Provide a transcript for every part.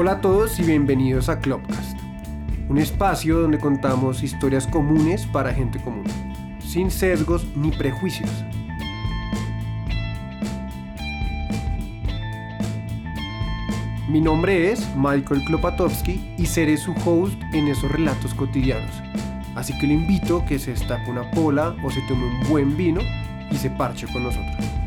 Hola a todos y bienvenidos a Clubcast, un espacio donde contamos historias comunes para gente común, sin sesgos ni prejuicios. Mi nombre es Michael Klopatowski y seré su host en esos relatos cotidianos. Así que le invito a que se estape una pola o se tome un buen vino y se parche con nosotros.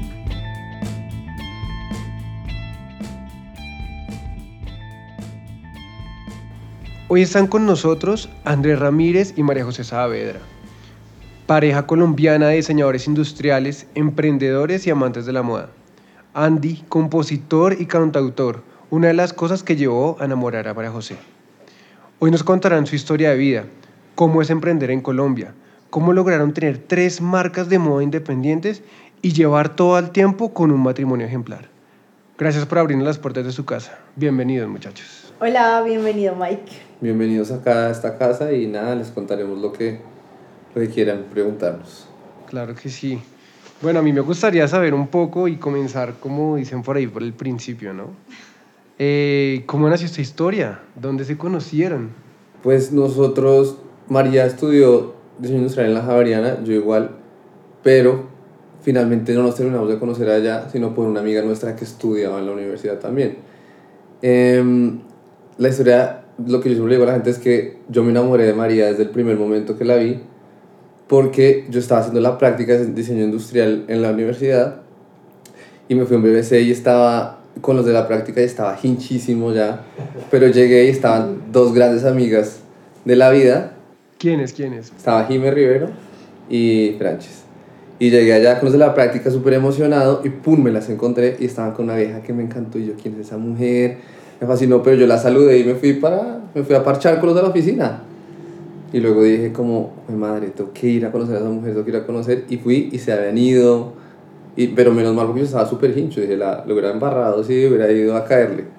Hoy están con nosotros Andrés Ramírez y María José Saavedra, pareja colombiana de diseñadores industriales, emprendedores y amantes de la moda. Andy, compositor y cantautor, una de las cosas que llevó a enamorar a María José. Hoy nos contarán su historia de vida, cómo es emprender en Colombia, cómo lograron tener tres marcas de moda independientes y llevar todo el tiempo con un matrimonio ejemplar. Gracias por abrirnos las puertas de su casa. Bienvenidos muchachos. Hola, bienvenido Mike. Bienvenidos acá a esta casa y nada, les contaremos lo que, lo que quieran preguntarnos. Claro que sí. Bueno, a mí me gustaría saber un poco y comenzar, como dicen por ahí, por el principio, ¿no? Eh, ¿Cómo nació esta historia? ¿Dónde se conocieron? Pues nosotros, María estudió diseño industrial en la Javeriana, yo igual, pero finalmente no nos terminamos de conocer allá, sino por una amiga nuestra que estudiaba en la universidad también. Em, la historia, lo que yo siempre digo a la gente es que yo me enamoré de María desde el primer momento que la vi, porque yo estaba haciendo la práctica de diseño industrial en la universidad y me fui a un BBC y estaba con los de la práctica y estaba hinchísimo ya, pero llegué y estaban dos grandes amigas de la vida ¿Quiénes? ¿Quiénes? estaba Jimé Rivero y Franches. Y llegué allá con los de la práctica súper emocionado y pum, me las encontré y estaban con una vieja que me encantó y yo, ¿quién es esa mujer? Me fascinó, pero yo la saludé y me fui, para, me fui a parchar con los de la oficina. Y luego dije como, mi madre, tengo que ir a conocer a esa mujer, tengo que ir a conocer. Y fui y se habían ido. Y, pero menos mal porque yo estaba súper hincho. Dije, la, lo hubiera embarrado si hubiera ido a caerle.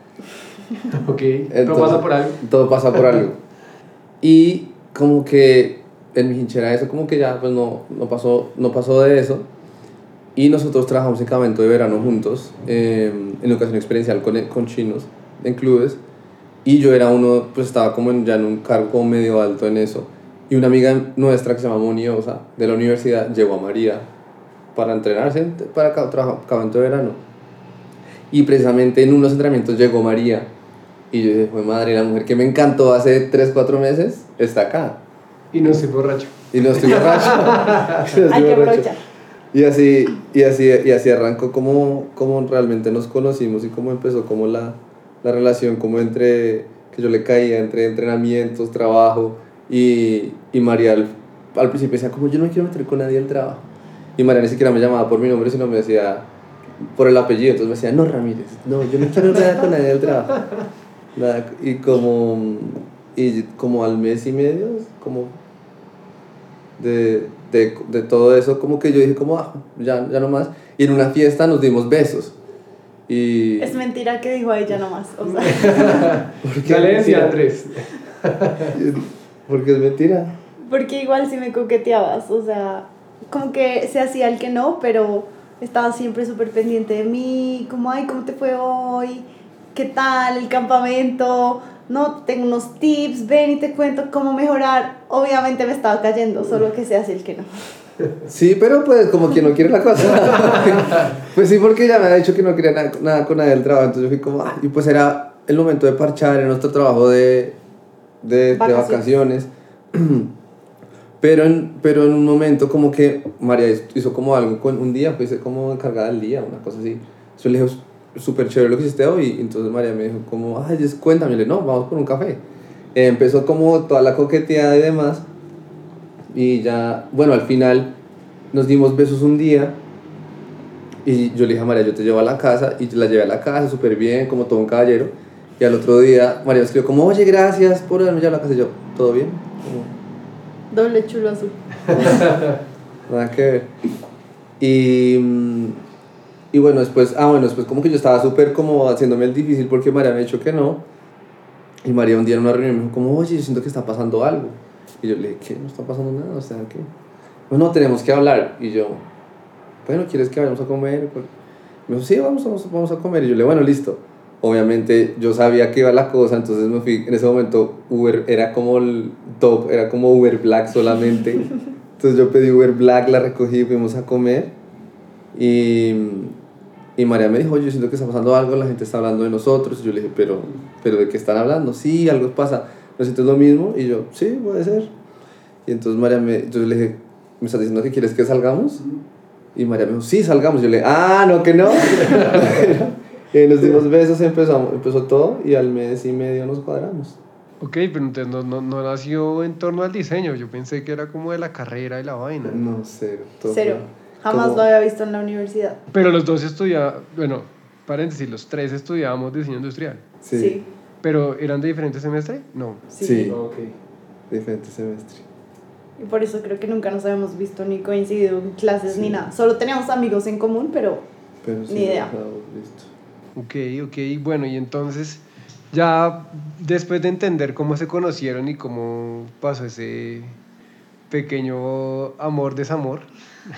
Ok, todo Entonces, pasa por algo. Todo pasa por algo. Y como que en mi hinchera eso como que ya pues no, no, pasó, no pasó de eso. Y nosotros trabajamos en campamento de verano juntos, eh, en educación experiencial con, con chinos, en clubes. Y yo era uno, pues estaba como en, ya en un cargo como medio alto en eso. Y una amiga nuestra que se llama Moniosa, de la universidad, llegó a María para entrenarse para trabajar campamento de verano. Y precisamente en unos entrenamientos llegó María. Y yo dije, fue madre, la mujer que me encantó hace 3, 4 meses está acá. Y no estoy borracho. Y no estoy borracho. No estoy Hay que borracho. aprovechar. Y así, y así, y así arrancó como, como realmente nos conocimos y cómo empezó como la, la relación, como entre, que yo le caía entre entrenamientos, trabajo, y, y María al, al principio decía como yo no me quiero meter con nadie del trabajo. Y María ni siquiera me llamaba por mi nombre, sino me decía por el apellido, entonces me decía, no Ramírez, no, yo no quiero nada con nadie del trabajo. Nada, y como, y como al mes y medio, como de, de, de todo eso, como que yo dije como, ah, ya, ya no más. Y en una fiesta nos dimos besos. Y... Es mentira que dijo ella nomás. O sea, ¿Por Ya le decía mentira? Andrés. Porque es mentira. porque igual si me coqueteabas. O sea, como que se hacía el que no, pero estaba siempre súper pendiente de mí. Como, ay, ¿cómo te fue hoy? ¿Qué tal el campamento? No, tengo unos tips, ven y te cuento cómo mejorar. Obviamente me estaba cayendo, solo que se hace el que no. Sí, pero pues como quien no quiere la cosa. pues sí, porque ella me había dicho que no quería nada, nada con nadie del trabajo. Entonces yo fui como, ah, y pues era el momento de parchar en nuestro trabajo de, de, de Vacaciones. vacaciones. Pero en, pero en un momento como que María hizo como algo con un día, pues como encargada del día, una cosa así. Yo le dije, súper chévere lo que hiciste hoy. Y entonces María me dijo como, ay, cuéntame. Le dije, no, vamos por un café. Eh, empezó como toda la coqueteada y demás. Y ya, bueno, al final nos dimos besos un día. Y yo le dije a María, yo te llevo a la casa. Y la llevé a la casa súper bien, como todo un caballero. Y al otro día María me escribió como, oye, gracias por haberme llevado a la casa. Y yo, ¿todo bien? Como, Doble chulo azul. Nada que ver. Y, y bueno, después, ah, bueno, después como que yo estaba súper como haciéndome el difícil porque María me ha dicho que no. Y María un día en una reunión me dijo como, oye, yo siento que está pasando algo. Y yo le dije, ¿qué? No está pasando nada, o sea, ¿qué? Bueno, tenemos que hablar. Y yo, bueno, ¿quieres que vayamos a comer? Me dijo, sí, vamos, vamos, vamos a comer. Y yo le dije, bueno, listo. Obviamente yo sabía que iba la cosa, entonces me fui, en ese momento Uber era como el top, era como Uber Black solamente. Entonces yo pedí Uber Black, la recogí, fuimos a comer y, y María me dijo, oye, yo siento que está pasando algo, la gente está hablando de nosotros. Y yo le dije, pero, pero ¿de qué están hablando? Sí, algo pasa. ¿No sientes lo mismo? Y yo, sí, puede ser. Y entonces María me, yo le dije, ¿me estás diciendo que quieres que salgamos? Y María me dijo, sí, salgamos. Yo le dije, ah, no, que no. y nos dimos besos, empezamos, empezó todo y al mes y medio nos cuadramos. Ok, pero entonces no, no, no nació en torno al diseño. Yo pensé que era como de la carrera y la vaina. No, cero. todo Cero. Jamás lo había visto en la universidad. Pero los dos estudiaban, bueno, paréntesis, los tres estudiábamos diseño industrial. Sí, Sí. ¿Pero eran de diferente semestre? No. Sí. Sí. Ok. diferente semestre. Y por eso creo que nunca nos habíamos visto ni coincidido en clases ni Sí. nada. Solo teníamos amigos en común, pero Pero sí, Ni idea. visto. Ok, ok. Bueno, y entonces, ya después de entender cómo se conocieron y cómo pasó ese pequeño amor-desamor,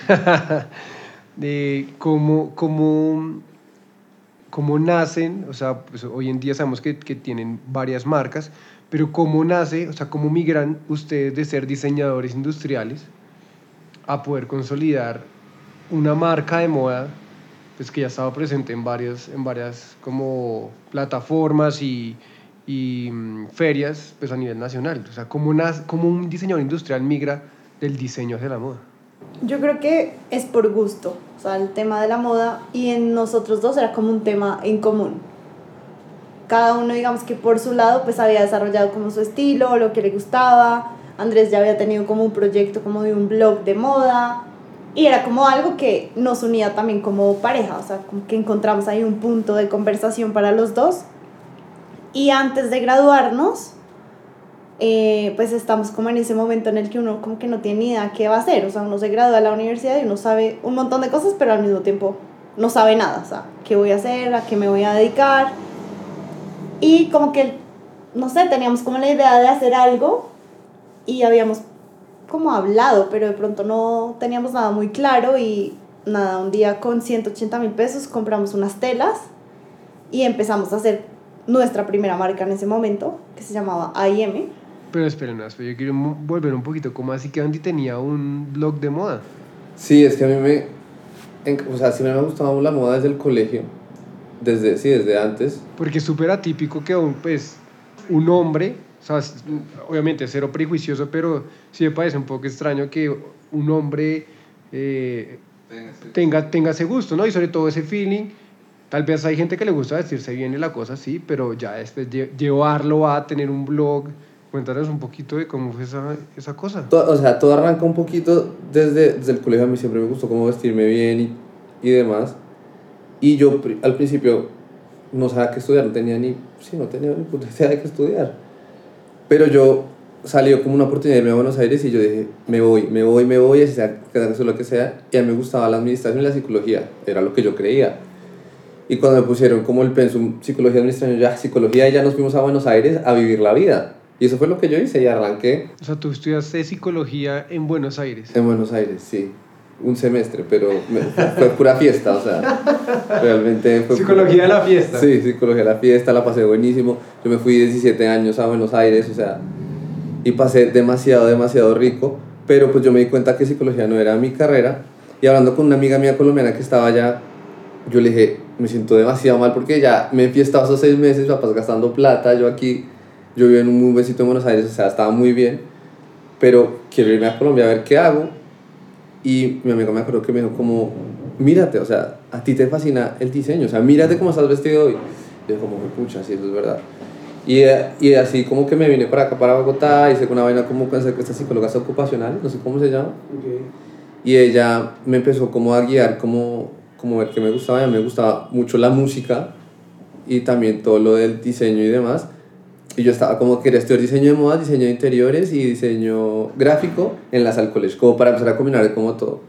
de cómo, cómo, cómo nacen, o sea, pues hoy en día sabemos que, tienen varias marcas, pero cómo nace, o sea, cómo migran ustedes de ser diseñadores industriales a poder consolidar una marca de moda pues que ya estaba presente en varias, en varias como plataformas y, mm, ferias pues a nivel nacional. O sea, ¿cómo, nas- cómo un diseñador industrial migra del diseño hacia la moda? Yo creo que es por gusto. O sea, el tema de la moda y en nosotros dos era como un tema en común. Cada uno, digamos que por su lado, pues había desarrollado como su estilo, lo que le gustaba. Andrés ya había tenido como un proyecto como de un blog de moda. Y era como algo que nos unía también como pareja, o sea, como que encontramos ahí un punto de conversación para los dos. Y antes de graduarnos, eh, pues estamos como en ese momento en el que uno como que no tiene ni idea qué va a hacer, o sea, uno se gradúa de la universidad y uno sabe un montón de cosas, pero al mismo tiempo no sabe nada, o sea, qué voy a hacer, a qué me voy a dedicar. Y como que, no sé, teníamos como la idea de hacer algo y habíamos como hablado, pero de pronto no teníamos nada muy claro y nada, un día con 180 mil pesos compramos unas telas y empezamos a hacer nuestra primera marca en ese momento, que se llamaba AIM. Pero esperen, esperen, yo quiero volver un poquito. ¿Cómo así que Andy tenía un blog de moda? Sí, es que a mí me. en- o sea, siempre me ha gustado la moda desde el colegio. Desde, sí, desde antes. Porque es súper atípico que un, pues, un hombre, o sea, obviamente cero prejuicioso, pero sí me parece un poco extraño que un hombre eh, tenga, tenga ese gusto, ¿no? Y sobre todo ese feeling. Tal vez hay gente que le gusta vestirse bien y la cosa sí, pero ya después lle- llevarlo a tener un blog. Cuéntanos un poquito de cómo fue esa, esa cosa. O sea, todo arranca un poquito desde, desde el colegio. A mí siempre me gustó cómo vestirme bien y, y demás. Y yo al principio no sabía qué estudiar, no tenía ni, sí, no tenía ni puta idea de qué estudiar. Pero yo salió como una oportunidad de irme a Buenos Aires y yo dije, me voy, me voy, me voy, así sea que lo que sea. Y a mí me gustaba la administración y la psicología, era lo que yo creía. Y cuando me pusieron como el pensum psicología administración, ya psicología, ya nos fuimos a Buenos Aires a vivir la vida. Y eso fue lo que yo hice y arranqué O sea, tú estudiaste psicología en Buenos Aires. en Buenos Aires, sí. Un semestre, pero me- fue pura fiesta, o sea, realmente fue... Psicología de la fiesta. Sí, psicología de la fiesta, la pasé buenísimo. Yo me fui 17 años a Buenos Aires, o sea, y pasé demasiado, demasiado rico, pero pues yo me di cuenta que psicología no era mi carrera. Y hablando con una amiga mía colombiana que estaba allá, yo le dije, me siento demasiado mal porque ya me he fiestado esos seis meses, papás gastando plata, yo aquí, yo vivo en un muy buen sitio en Buenos Aires, o sea, estaba muy bien, pero quiero irme a Colombia a ver qué hago. Y mi amigo me acuerdo que me dijo como, mírate, o sea, a ti te fascina el diseño, o sea, mírate cómo estás vestido hoy. Yo como, pucha, sí, eso es verdad. Y, y así como que me vine para acá, para Bogotá, hice una vaina como con esta psicóloga ocupacional, no sé cómo se llama. Y ella me empezó como a guiar, como, como ver que me gustaba, ya me gustaba mucho la música y también todo lo del diseño y demás. Y yo estaba como quería estudiar diseño de moda, diseño de interiores y diseño gráfico en la Sal College, como para empezar a combinar como todo.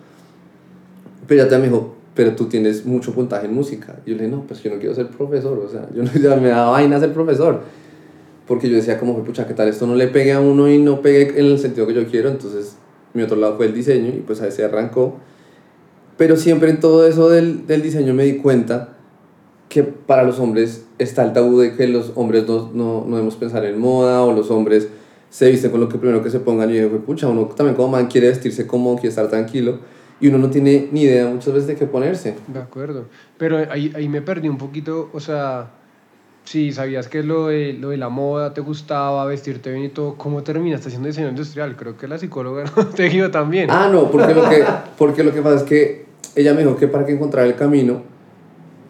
Pero ella también me dijo, pero tú tienes mucho puntaje en música. Y yo le dije, no, pues yo no quiero ser profesor, o sea, yo no, ya me da vaina ser profesor. Porque yo decía como, pucha, ¿qué tal esto no le pegue a uno y no pegue en el sentido que yo quiero? Entonces mi otro lado fue el diseño y pues a ese arrancó. Pero siempre en todo eso del, del diseño me di cuenta que para los hombres está el tabú de que los hombres no, no, no debemos pensar en moda o los hombres se visten con lo que primero que se pongan y yo digo, pucha, uno también como man quiere vestirse como quiere estar tranquilo y uno no tiene ni idea muchas veces de qué ponerse. De acuerdo. Pero ahí, ahí me perdí un poquito, o sea, si sabías que lo de, lo de la moda te gustaba, vestirte bien y todo, ¿cómo terminaste haciendo diseño industrial? Creo que la psicóloga no te guió también. Ah, no, porque lo, que, porque lo que pasa es que ella me dijo que para que encontrar el camino,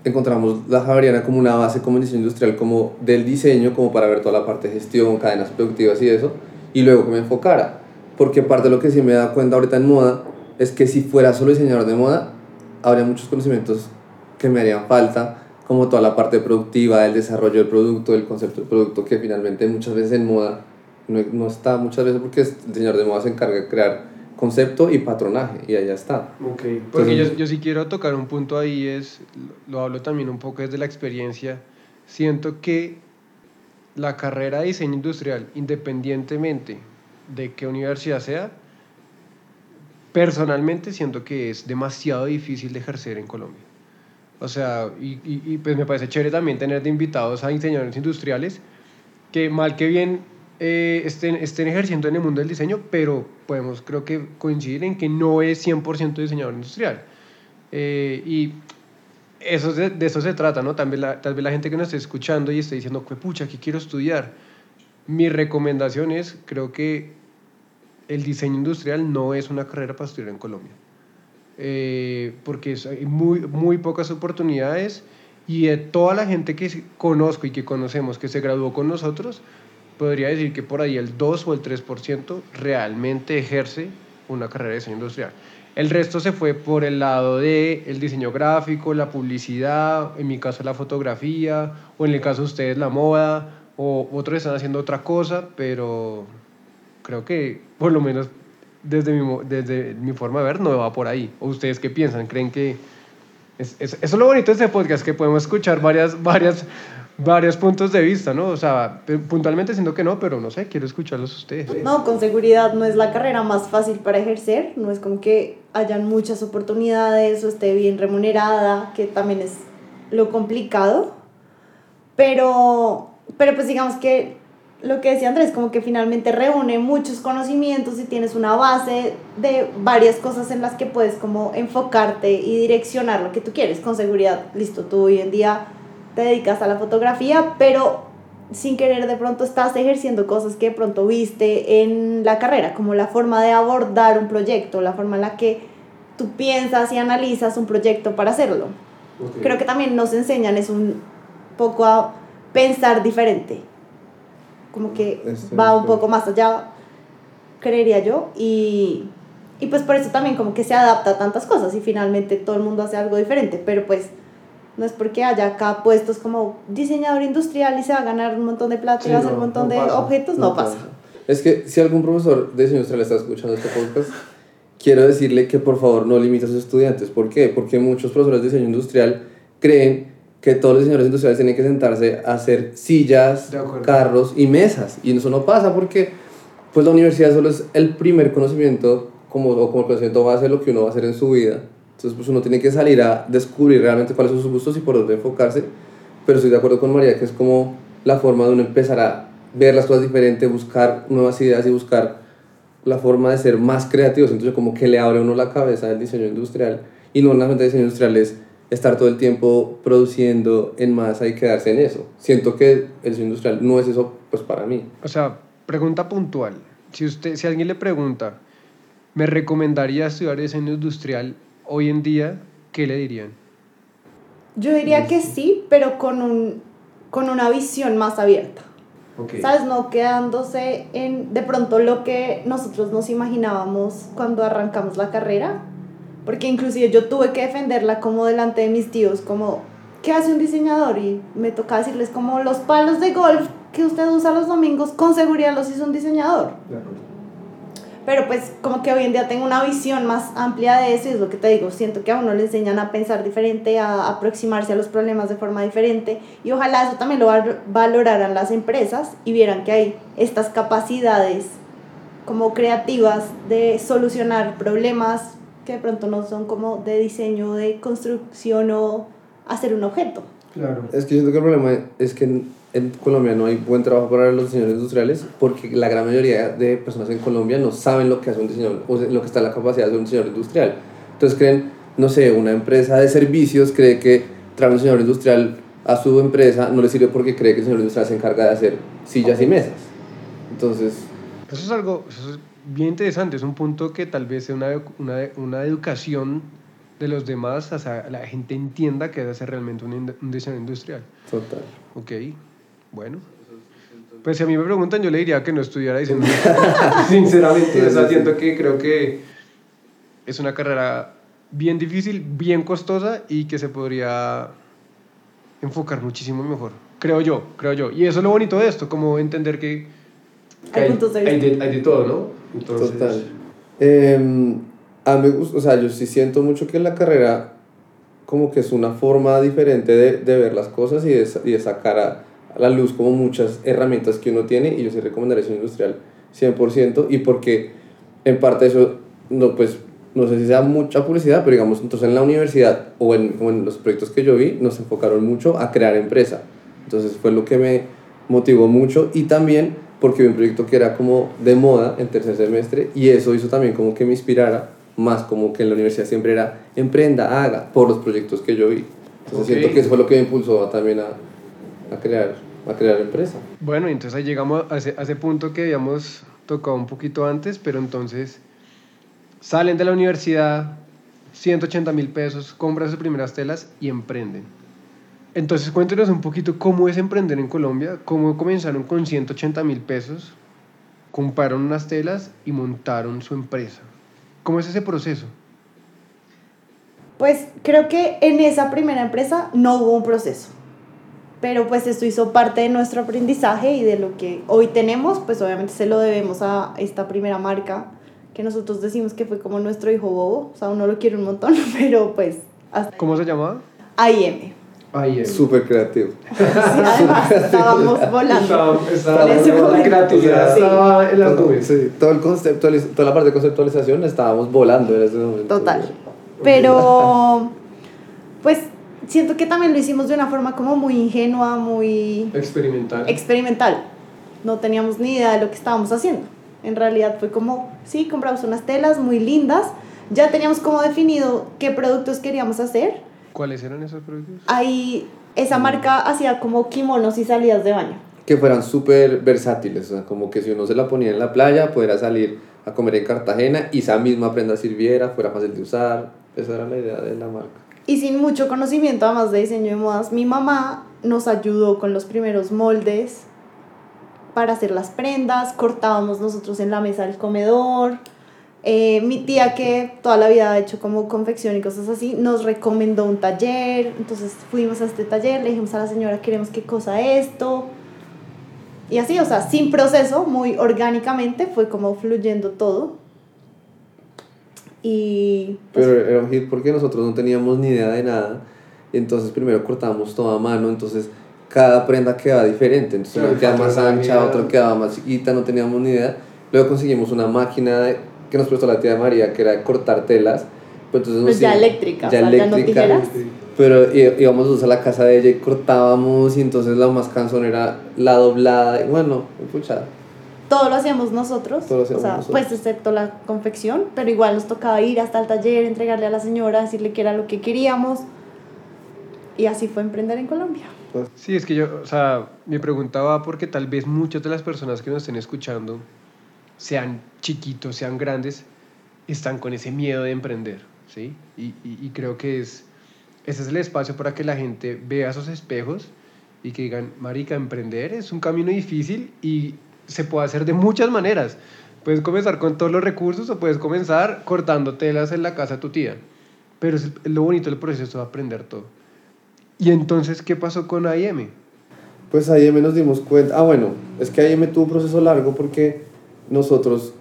encontramos la Javeriana como una base como diseño industrial, como del diseño, como para ver toda la parte de gestión, cadenas productivas y eso, y luego que me enfocara. Porque parte de lo que sí me da cuenta ahorita en moda es que si fuera solo diseñador de moda, habría muchos conocimientos que me harían falta, como toda la parte productiva, el desarrollo del producto, el concepto del producto, que finalmente muchas veces en moda no, no está, muchas veces porque el diseñador de moda se encarga de crear concepto y patronaje, y allá está. Ok, porque yo, yo sí quiero tocar un punto ahí, es, lo hablo también un poco desde la experiencia, siento que la carrera de diseño industrial, independientemente de qué universidad sea, personalmente siento que es demasiado difícil de ejercer en Colombia. O sea, y, y, y, pues me parece chévere también tener de invitados a diseñadores industriales que mal que bien eh, estén, estén ejerciendo en el mundo del diseño, pero podemos creo que coincidir en que no es 100% diseñador industrial. Eh, y eso de, de, eso se trata, ¿no? Vez, la, tal vez la gente que nos esté escuchando y esté diciendo, pucha, ¿qué quiero estudiar? Mi recomendación es, creo que el diseño industrial no es una carrera para estudiar en Colombia. Eh, porque es, hay muy, muy pocas oportunidades y de toda la gente que conozco y que conocemos que se graduó con nosotros, podría decir que por ahí el 2 o el 3% realmente ejerce una carrera de diseño industrial. El resto se fue por el lado del el diseño gráfico, la publicidad, en mi caso la fotografía, o en el caso de ustedes la moda, o otros están haciendo otra cosa, pero creo que por lo menos desde mi, desde mi forma de ver no va por ahí. ¿O ustedes qué piensan? ¿Creen que es, es, eso es lo bonito de este podcast, que podemos escuchar varias, varias, varios puntos de vista, ¿no? O sea, puntualmente siento que no, pero no sé, quiero escucharlos ustedes. No, con seguridad no es la carrera más fácil para ejercer, no es como que hayan muchas oportunidades o esté bien remunerada, que también es lo complicado, pero, pero pues digamos que lo que decía Andrés, como que finalmente reúne muchos conocimientos y tienes una base de varias cosas en las que puedes como enfocarte y direccionar lo que tú quieres con seguridad. Listo, tú hoy en día te dedicas a la fotografía, pero sin querer de pronto estás ejerciendo cosas que de pronto viste en la carrera, como la forma de abordar un proyecto, la forma en la que tú piensas y analizas un proyecto para hacerlo. Okay. Creo que también nos enseñan es un poco a pensar diferente como que este, va un poco más allá, creería yo, y, y pues por eso también como que se adapta a tantas cosas y finalmente todo el mundo hace algo diferente, pero pues no es porque haya acá puestos como diseñador industrial y se va a ganar un montón de plata sí, y va a hacer no, un montón no de pasa, objetos, no, pasa. pasa. Es que si algún profesor de diseño industrial está escuchando este podcast, quiero decirle que por favor no limite a sus estudiantes. ¿Por qué? Porque muchos profesores de diseño industrial creen que todos los diseñadores industriales tienen que sentarse a hacer sillas, carros y mesas. Y eso no pasa porque pues la universidad solo es el primer conocimiento como, o como el conocimiento base de lo que uno va a hacer en su vida. Entonces pues uno tiene que salir a descubrir realmente cuáles son sus gustos y por dónde enfocarse. Pero estoy de acuerdo con María que es como la forma de uno empezar a ver las cosas diferentes, buscar nuevas ideas y buscar la forma de ser más creativos. Entonces como que le abre uno la cabeza del diseño industrial y no solamente el diseño industrial es estar todo el tiempo produciendo en masa y quedarse en eso. Siento que el diseño industrial no es eso pues para mí. O sea, pregunta puntual. Si, usted, si alguien le pregunta, ¿me recomendaría estudiar diseño industrial hoy en día? ¿Qué le dirían? Yo diría que sí, pero con, un, con una visión más abierta. Okay. ¿Sabes? No quedándose en de pronto lo que nosotros nos imaginábamos cuando arrancamos la carrera, porque inclusive yo tuve que defenderla como delante de mis tíos, como, ¿qué hace un diseñador? Y me toca decirles como los palos de golf que usted usa los domingos, con seguridad los hizo un diseñador. Pero pues como que hoy en día tengo una visión más amplia de eso y es lo que te digo, siento que a uno le enseñan a pensar diferente, a aproximarse a los problemas de forma diferente y ojalá eso también lo valoraran las empresas y vieran que hay estas capacidades como creativas de solucionar problemas que de pronto no son como de diseño, de construcción o hacer un objeto. Claro. Es que yo siento que el problema es que en, Colombia no hay buen trabajo para los diseñadores industriales porque la gran mayoría de personas en Colombia no saben lo que hace un diseñador, o sea, lo que está en la capacidad de un diseñador industrial. Entonces creen, no sé, una empresa de servicios cree que traer un diseñador industrial a su empresa no le sirve porque cree que el diseñador industrial se encarga de hacer sillas y mesas. Entonces, Eso es algo eso es bien interesante, es un punto que tal vez sea una, una, una educación de los demás, o sea, la gente entienda que debe ser realmente un, un diseño industrial. total. Ok, bueno. Pues si a mí me preguntan, yo le diría que no estudiara diseño. Sinceramente, o sea, siento que creo que es una carrera bien difícil, bien costosa y que se podría enfocar muchísimo mejor. Creo yo, creo yo. Y eso es lo bonito de esto, como entender que, que Hay hay vista. de, hay de todo, ¿no? Entonces, Total. Eh, a mí o sea, yo sí siento mucho que la carrera como que es una forma diferente de, de ver las cosas y de, y de sacar a, a la luz como muchas herramientas que uno tiene y yo sí recomendaría diseño industrial 100% y porque en parte eso, no, pues, no sé si sea mucha publicidad, pero digamos, entonces en la universidad o en, como en los proyectos que yo vi, nos enfocaron mucho a crear empresa. Entonces fue lo que me motivó mucho y también porque vi un proyecto que era como de moda en tercer semestre y eso hizo también como que me inspirara más como que en la universidad siempre era emprenda, haga, por los proyectos que yo vi. Entonces Ok. siento que eso fue lo que me impulsó también a, a, crear, a crear empresa. Bueno, entonces ahí llegamos a ese, a ese punto que habíamos tocado un poquito antes, pero entonces salen de la universidad, 180 mil pesos, compran sus primeras telas y emprenden. Entonces cuéntenos un poquito cómo es emprender en Colombia, cómo comenzaron con 180 mil pesos, compraron unas telas y montaron su empresa. ¿Cómo es ese proceso? Pues creo que en esa primera empresa no hubo un proceso. Pero pues esto hizo parte de nuestro aprendizaje y de lo que hoy tenemos, pues obviamente se lo debemos a esta primera marca que nosotros decimos que fue como nuestro hijo bobo, o sea, uno lo quiere un montón, pero pues hasta ¿Cómo se llamaba? AIM. Es. Súper creativo. Sí, además estábamos volando. Estaba, la creatividad Sí. estaba en las Todo, nubes. sí, todo el conceptualiz- toda la parte de conceptualización estábamos volando en ese momento. Total. Pero pues siento que también lo hicimos de una forma como muy ingenua, muy Experimental. experimental. No teníamos ni idea de lo que estábamos haciendo. En realidad fue como, sí, compramos unas telas muy lindas, ya teníamos como definido qué productos queríamos hacer. ¿Cuáles eran esos productos? Ahí esa marca hacía como kimonos y salidas de baño. que fueran súper versátiles, o sea, como que si uno se la ponía en la playa, pudiera salir a comer en Cartagena y esa misma prenda sirviera, fuera fácil de usar. Esa era la idea de la marca. Y sin mucho conocimiento además de diseño de modas, mi mamá nos ayudó con los primeros moldes para hacer las prendas, cortábamos nosotros en la mesa del comedor. Eh, mi tía que toda la vida ha hecho como confección y cosas así, nos recomendó un taller, entonces fuimos a este taller, le dijimos a la señora queremos qué cosa esto. Y así, o sea, sin proceso, muy orgánicamente, fue como fluyendo todo. Y pues, Pero era un hit porque nosotros no teníamos ni idea de nada. Entonces primero cortábamos todo a mano, entonces cada prenda quedaba diferente. Entonces una quedaba más ancha, otra quedaba más chiquita, no teníamos ni idea. Luego conseguimos una máquina de- que nos prestó la tía María, que era de cortar telas. Pues, entonces nos Pues ya hicimos- eléctrica, o sea, ya no tijeras. Pero íbamos a la casa de ella y cortábamos y entonces la más cansón era la doblada. Y bueno, pucha, todo lo hacíamos nosotros, Todo lo hacíamos o sea, nosotros. pues excepto la confección, pero igual nos tocaba ir hasta el taller, entregarle a la señora, decirle que era lo que queríamos. Y así fue emprender en Colombia. Sí, es que yo, o sea, me preguntaba porque tal vez muchas de las personas que nos estén escuchando, sean chiquitos, sean grandes, están con ese miedo de emprender, ¿sí? Y, y, y creo que es, ese es el espacio para que la gente vea esos espejos y que digan, marica, emprender es un camino difícil y se puede hacer de muchas maneras. Puedes comenzar con todos los recursos o puedes comenzar cortando telas en la casa de tu tía. Pero es lo bonito del proceso de aprender todo. ¿Y entonces qué pasó con AIM? Pues me nos dimos cuenta. Ah, bueno, es que me tuvo un proceso largo porque nosotros,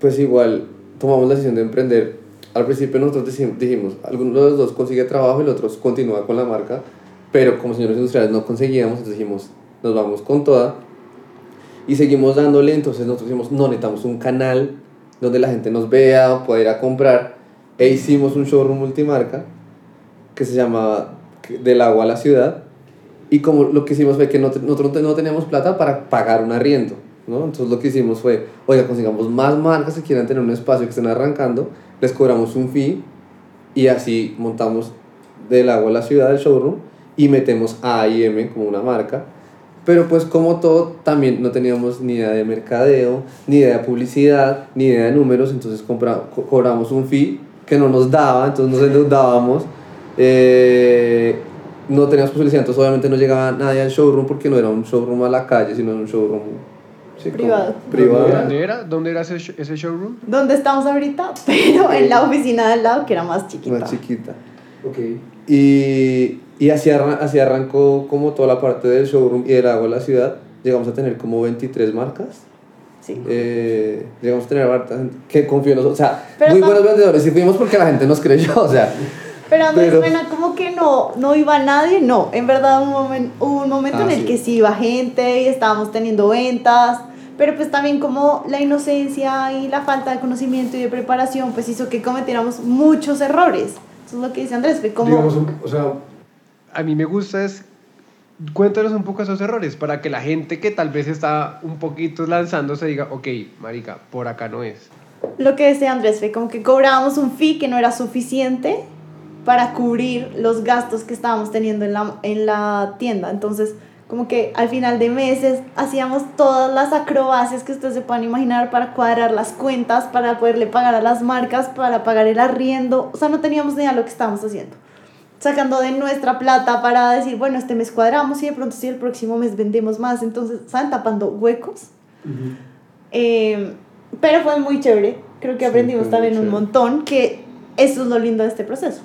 pues igual, tomamos la decisión de emprender. Al principio nosotros dijimos, alguno de los dos consigue trabajo y el otro continúa con la marca, pero como señores industriales no conseguíamos, entonces dijimos, nos vamos con toda y seguimos dándole. Entonces nosotros dijimos, no, necesitamos un canal donde la gente nos vea, pueda ir a comprar. E hicimos un showroom multimarca que se llamaba, del agua a la ciudad. Y como lo que hicimos fue que no, nosotros no teníamos plata para pagar un arriendo, ¿no? Entonces lo que hicimos fue, oiga, consigamos más marcas que quieran tener un espacio que estén arrancando, les cobramos un fee y así montamos del agua a la ciudad, del showroom, y metemos a AIM como una marca. Pero pues como todo, también no teníamos ni idea de mercadeo, ni idea de publicidad, ni idea de números, entonces compra, cobramos un fee que no nos daba, entonces nos endeudábamos. Eh, no teníamos publicidad, entonces obviamente no llegaba nadie al showroom porque no era un showroom a la calle, sino un showroom privado. privado. ¿Dónde era? ¿Dónde era ese, ese showroom? ¿Dónde estamos ahorita? Pero en la oficina del lado que era más chiquita. Más chiquita. Ok. Y, y así, arran así arrancó como toda la parte del showroom y del agua de la ciudad. Llegamos a tener como 23 marcas. Sí. Eh, llegamos a tener harta gente que confió en nosotros. O sea, Pero muy no- buenos vendedores y fuimos porque la gente nos creyó. O sea, Pero a mí Pero- suena como que no, no iba nadie, no. En verdad un momen- hubo un momento Ah, en el sí. que sí iba gente y estábamos teniendo ventas, pero pues también como la inocencia y la falta de conocimiento y de preparación pues hizo que cometiéramos muchos errores. Eso es lo que dice Andrés, fue como... Digamos, o sea, a mí me gusta es, cuéntanos un poco esos errores para que la gente que tal vez está un poquito lanzándose diga, ok, marica, por acá no es. Lo que decía Andrés fue como que cobrábamos un fee que no era suficiente para cubrir los gastos que estábamos teniendo en la, en la tienda. Entonces, como que al final de meses hacíamos todas las acrobacias que ustedes se puedan imaginar para cuadrar las cuentas, para poderle pagar a las marcas, para pagar el arriendo. O sea, no teníamos ni idea de lo que estábamos haciendo. Sacando de nuestra plata para decir, bueno, este mes cuadramos y de pronto si el próximo mes vendemos más. Entonces, ¿saben? Tapando huecos. Eh, pero fue muy chévere. Creo que Sí, aprendimos fue también un montón, que eso es lo lindo de este proceso.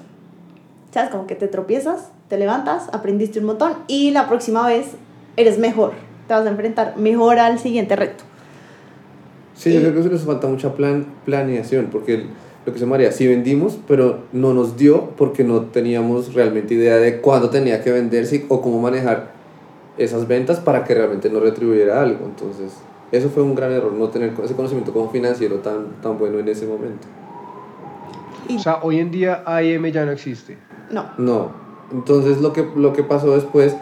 ¿Sabes? Como que te tropiezas, te levantas, aprendiste un montón y la próxima vez eres mejor. Te vas a enfrentar mejor al siguiente reto. sí, yo creo que eso nos falta mucha plan, planeación. Porque el- lo que se María, sí vendimos, pero no nos dio porque no teníamos realmente idea de cuándo tenía que venderse o cómo manejar esas ventas para que realmente nos retribuyera algo. Entonces, eso fue un gran error, no tener ese conocimiento como financiero tan, tan bueno en ese momento. Y O sea, hoy en día AIM ya no existe. no, No. Entonces lo que, lo que pasó después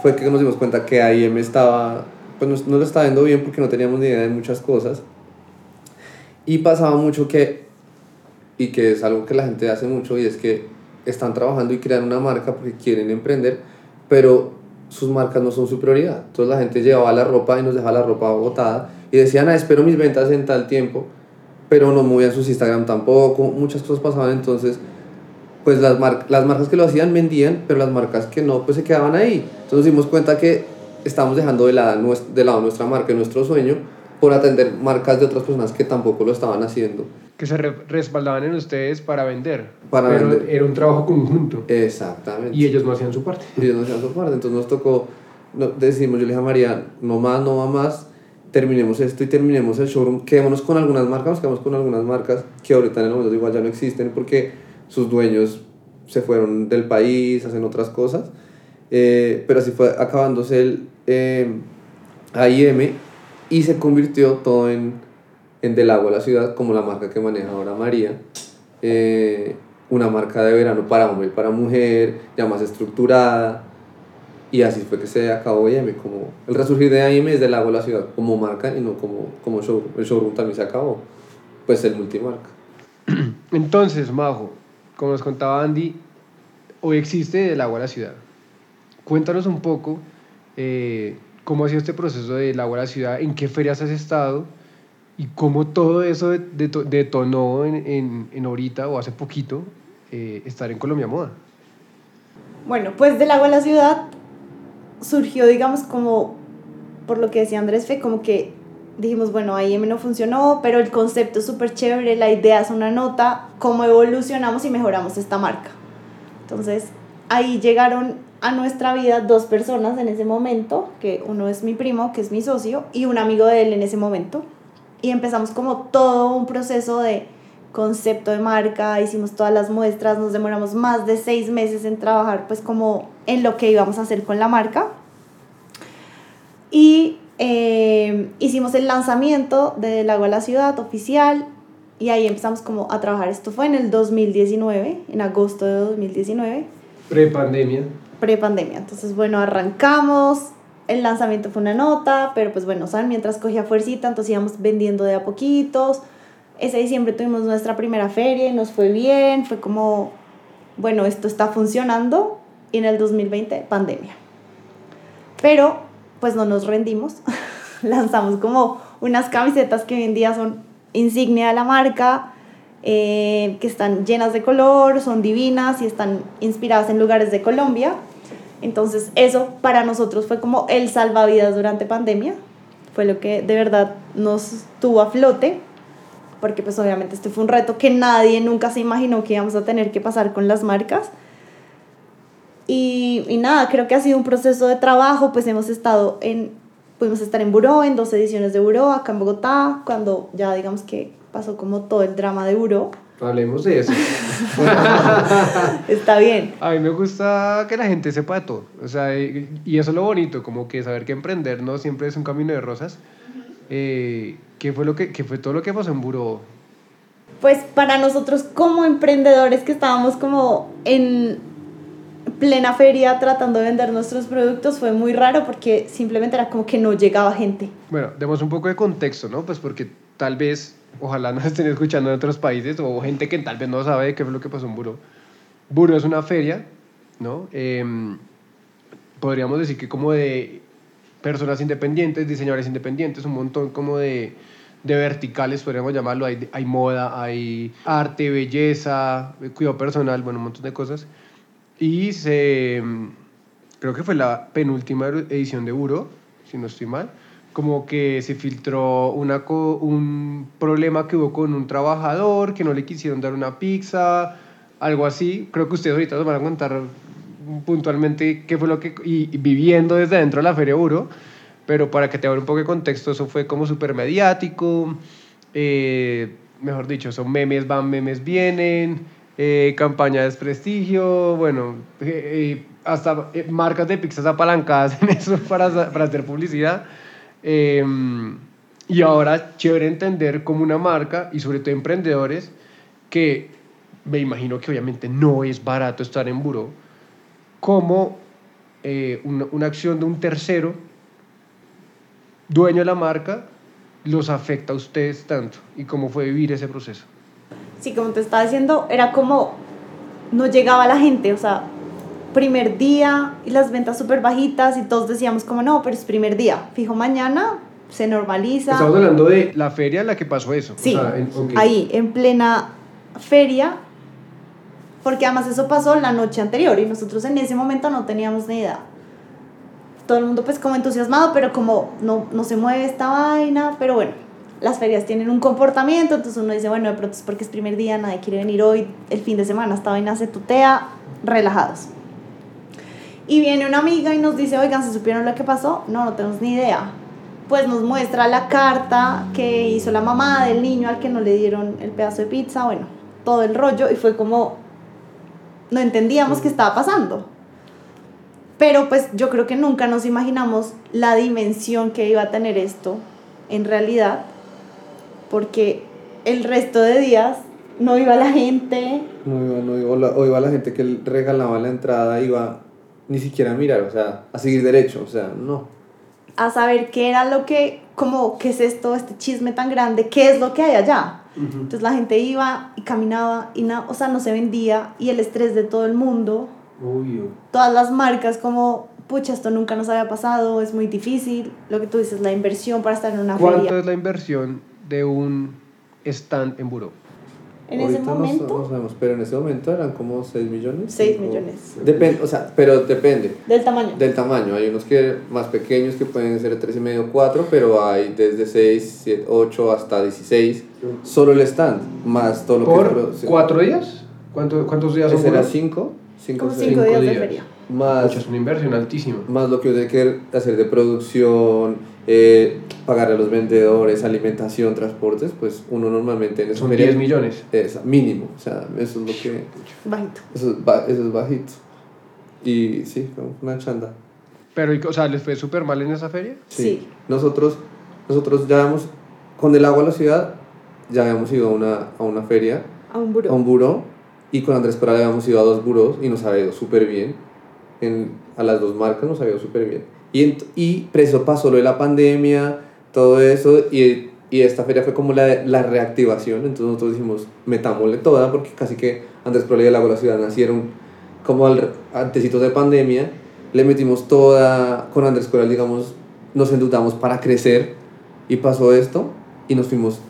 fue que nos dimos cuenta que AIM estaba, pues no, no lo estaba yendo bien porque no teníamos ni idea de muchas cosas. Y pasaba mucho que, y que es algo que la gente hace mucho, y es que están trabajando y crean una marca porque quieren emprender, pero sus marcas no son su prioridad. Entonces la gente llevaba la ropa y nos dejaba la ropa botada y decían, ah, espero mis ventas en tal tiempo, pero no movían sus Instagram tampoco, muchas cosas pasaban, entonces pues las, mar- las marcas que lo hacían vendían, pero las marcas que no, pues se quedaban ahí. Entonces nos dimos cuenta que estamos dejando de lado, de lado nuestra marca y nuestro sueño por atender marcas de otras personas que tampoco lo estaban haciendo. Que se re- respaldaban en ustedes para vender. Para Pero vender. era un trabajo conjunto. Exactamente. Y ellos no hacían su parte. Y ellos no hacían su parte. Entonces nos tocó, no, decimos, yo le dije a María, no más, no va más, terminemos esto y terminemos el showroom. Quedémonos con algunas marcas, nos quedamos con algunas marcas que ahorita en el momento igual ya no existen porque sus dueños se fueron del país, hacen otras cosas. Eh, pero así fue acabándose el eh, AIM y se convirtió todo en, en Del Agua la ciudad, como la marca que maneja ahora María. Eh, una marca de verano para hombre y para mujer, ya más estructurada. Y así fue que se acabó AIM. Como el resurgir de AIM es Del Agua la ciudad, como marca y no como, como showroom. El showroom también se acabó, pues el multimarca. Entonces, Majo, como nos contaba Andy, hoy existe el agua a la ciudad. Cuéntanos un poco eh, cómo ha sido este proceso del agua a la ciudad, en qué ferias has estado y cómo todo eso de- deto- detonó en, en, en ahorita o hace poquito eh, estar en Colombia Moda. Bueno, pues del agua a la ciudad surgió, digamos, como por lo que decía Andrés, fue como que dijimos, bueno, AIM no funcionó, pero el concepto es súper chévere, la idea es una nota, cómo evolucionamos y mejoramos esta marca. Entonces, ahí llegaron a nuestra vida dos personas en ese momento, que uno es mi primo, que es mi socio, y un amigo de él en ese momento. Y empezamos como todo un proceso de concepto de marca, hicimos todas las muestras, nos demoramos más de seis meses en trabajar pues como en lo que íbamos a hacer con la marca. Y eh, hicimos el lanzamiento de Lago a la Ciudad oficial y ahí empezamos como a trabajar. Esto fue en el 2019, en agosto de 2019. Pre-pandemia. pre-pandemia. Entonces, bueno, arrancamos, el lanzamiento fue una nota, pero pues bueno, ¿saben? Mientras cogía fuercita, entonces íbamos vendiendo de a poquitos. Ese diciembre tuvimos nuestra primera feria y nos fue bien, fue como, bueno, esto está funcionando. Y en el 2020, pandemia. Pero, pues no nos rendimos. Lanzamos como unas camisetas que hoy en día son insignia de la marca, eh, que están llenas de color, son divinas y están inspiradas en lugares de Colombia. Entonces eso para nosotros fue como el salvavidas durante pandemia, fue lo que de verdad nos tuvo a flote, porque pues obviamente este fue un reto que nadie nunca se imaginó que íbamos a tener que pasar con las marcas. Y, y nada, creo que ha sido un proceso de trabajo, pues hemos estado en, pudimos estar en Buró, en dos ediciones de Buró, acá en Bogotá, cuando ya digamos que pasó como todo el drama de Buró. Hablemos de eso. Está bien. A mí me gusta que la gente sepa de todo. O sea, y y eso es lo bonito, como que saber que emprender no siempre es un camino de rosas. Eh, ¿qué, fue lo que, ¿Qué fue todo lo que pasó en Buró? Pues para nosotros como emprendedores que estábamos como en plena feria tratando de vender nuestros productos fue muy raro porque simplemente era como que no llegaba gente. Bueno, demos un poco de contexto, ¿no? Pues porque tal vez, ojalá nos estén escuchando en otros países o gente que tal vez no sabe qué fue lo que pasó en Buró. Buró es una feria, ¿no? Em, podríamos decir que como de personas independientes, diseñadores independientes, un montón como de, de verticales, podríamos llamarlo. Hay, hay moda, hay arte, belleza, cuidado personal, bueno, un montón de cosas. Y se, em, creo que fue la penúltima edición de Buró, si no estoy mal, como que se filtró una un problema que hubo con un trabajador, que no le quisieron dar una pizza, algo así. Creo que ustedes ahorita nos van a contar puntualmente qué fue lo que... Y, y viviendo desde dentro de la Feria Buró, pero para que te abra un poco de contexto, eso fue como súper mediático, eh, mejor dicho, son memes van, memes vienen, eh, campaña de desprestigio, bueno, eh, eh, hasta eh, marcas de pizzas apalancadas en eso para, para hacer publicidad. Eh, y ahora, chévere entender como una marca y sobre todo emprendedores que me imagino que obviamente no es barato estar en buró, como eh, una acción de un tercero, dueño de la marca, los afecta a ustedes tanto y cómo fue vivir ese proceso. Sí, como te estaba diciendo, era como no llegaba la gente, o sea, primer día y las ventas súper bajitas y todos decíamos como no, pero es primer día, fijo mañana se normaliza. Estamos hablando de la feria en la que pasó eso. o Sí, sea, en- ok. ahí, en plena feria, porque además eso pasó la noche anterior y nosotros en ese momento no teníamos ni idea. Todo el mundo pues como entusiasmado, pero como no, no se mueve esta vaina, pero bueno, las ferias tienen un comportamiento, entonces uno dice, bueno, de pronto es porque es primer día, nadie quiere venir hoy, el fin de semana, esta vaina se tutea, relajados. Y viene una amiga y nos dice, oigan, ¿se supieron lo que pasó? No, no tenemos ni idea. Pues nos muestra la carta que hizo la mamá del niño al que no le dieron el pedazo de pizza, bueno, todo el rollo, y fue como, no entendíamos qué estaba pasando. Pero pues yo creo que nunca nos imaginamos la dimensión que iba a tener esto en realidad, porque el resto de días no iba la gente, No iba, no iba, o, la- o iba la gente que regalaba la entrada, iba ni siquiera a mirar, o sea, a seguir derecho, o sea, no. a saber qué era lo que, como, qué es esto, este chisme tan grande, qué es lo que hay allá. Entonces la gente iba y caminaba y na- o sea, no se vendía y el estrés de todo el mundo, Obvio. todas las marcas como, pucha, esto nunca nos había pasado, es muy difícil, lo que tú dices, la inversión para estar en una ¿Cuánto feria. es la inversión de un stand en buró? En ese Ahorita no momento, sa- No, sabemos, pero en ese momento eran como 6 millones. 6 cinco- millones. Depende, o sea, pero depende del tamaño. del tamaño. Hay unos que más pequeños que pueden ser 3 y medio, 4, pero hay desde 6, 7, 8 hasta 16. Solo el stand, más todo lo que es ¿Por cuatro días? ¿Cuánto, ¿Cuántos días son Ese era buró? 5, 5, como seis. 5 días de días. feria. Más, Pucha, es una inversión altísima. más lo que uno tiene que hacer de producción, eh, pagar a los vendedores, alimentación, transportes, pues uno normalmente en esa Son feria- 10 millones. Esa, mínimo, o sea, eso es lo que... Bajito. Eso es, ba- eso es bajito. Y sí, fue una chanda. Pero, o sea, ¿les fue súper mal en esa feria? Sí. Nosotros, nosotros ya hemos, con el agua a la ciudad, ya habíamos ido a una, a una feria, A un buró. a un buró, y con Andrés Coral habíamos ido a dos burós y nos ha ido súper bien. en, a las dos marcas nos ha ido súper bien. Y, y preso pasó lo de la pandemia, todo eso, y, y esta feria fue como la, la reactivación, entonces nosotros dijimos, metámosle toda, porque casi que Andrés Prole y el Lago la Ciudad nacieron como al, antecitos de pandemia, le metimos toda, con Andrés Coral, digamos, nos endeudamos para crecer, y pasó esto, y nos fuimos